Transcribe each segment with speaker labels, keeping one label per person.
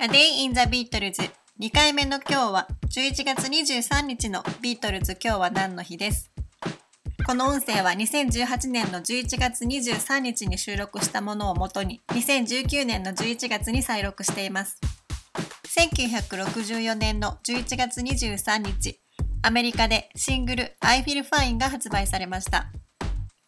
Speaker 1: A Day in the Beatles 2回目の今日は11月23日のビートルズ今日は何の日です。この音声は2018年の11月23日に収録したものをもとに2019年の11月に再録しています。1964年の11月23日、アメリカでシングル I Feel Fine が発売されました。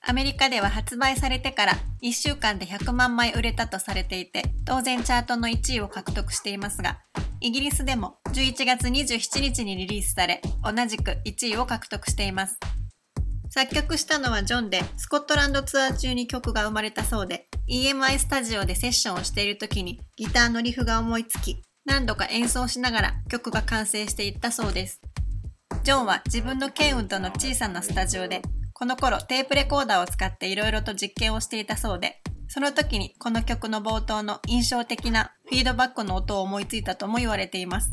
Speaker 1: アメリカでは発売されてから1週間で100万枚売れたとされていて、当然チャートの1位を獲得していますが、イギリスでも11月27日にリリースされ、同じく1位を獲得しています。作曲したのはジョンで、スコットランドツアー中に曲が生まれたそうで、EMI スタジオでセッションをしている時にギターのリフが思いつき、何度か演奏しながら曲が完成していったそうです。ジョンは自分のケンウッドの小さなスタジオで、この頃テープレコーダーを使っていろいろと実験をしていたそうで、その時にこの曲の冒頭の印象的なフィードバックの音を思いついたとも言われています。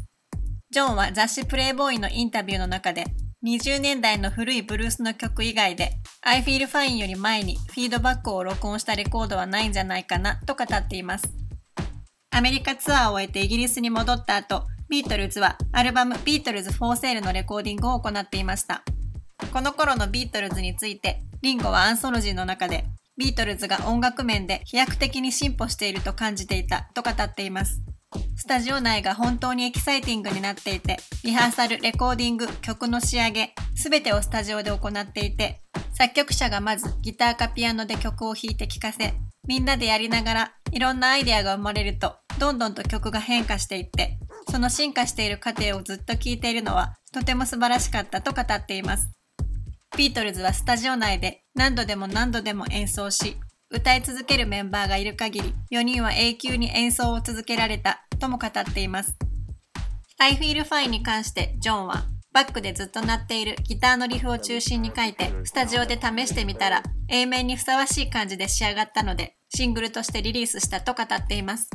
Speaker 1: ジョンは雑誌プレイボーイのインタビューの中で、20年代の古いブルースの曲以外で、I Feel Fine より前にフィードバックを録音したレコードはないんじゃないかなと語っています。アメリカツアーを終えてイギリスに戻った後、ビートルズはアルバムビートルズ・フォー・セールのレコーディングを行っていました。この頃のビートルズについて、リンゴはアンソロジーの中で、ビートルズが音楽面で飛躍的に進歩していると感じていたと語っています。スタジオ内が本当にエキサイティングになっていて、リハーサル、レコーディング、曲の仕上げ、すべてをスタジオで行っていて、作曲者がまずギターかピアノで曲を弾いて聴かせ、みんなでやりながらいろんなアイデアが生まれると、どんどんと曲が変化していって、その進化している過程をずっと聴いているのはとても素晴らしかったと語っています。ビートルズはスタジオ内で何度でも何度でも演奏し、歌い続けるメンバーがいる限り、4人は永久に演奏を続けられたとも語っています。I Feel Fine に関してジョンは、バックでずっと鳴っているギターのリフを中心に書いて、スタジオで試してみたら、A 面にふさわしい感じで仕上がったので、シングルとしてリリースしたと語っています。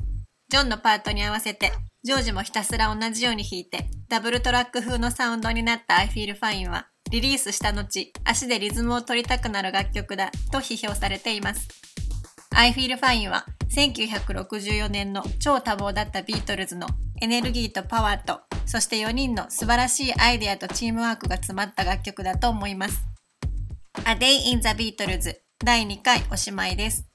Speaker 1: ジョンのパートに合わせて、ジョージもひたすら同じように弾いて、ダブルトラック風のサウンドになった I Feel Fine は、リリースした後、足でリズムを取りたくなる楽曲だと批評されています。I Feel Fine は1964年の超多忙だったビートルズのエネルギーとパワーと、そして4人の素晴らしいアイデアとチームワークが詰まった楽曲だと思います。A Day in the Beatles 第2回おしまいです。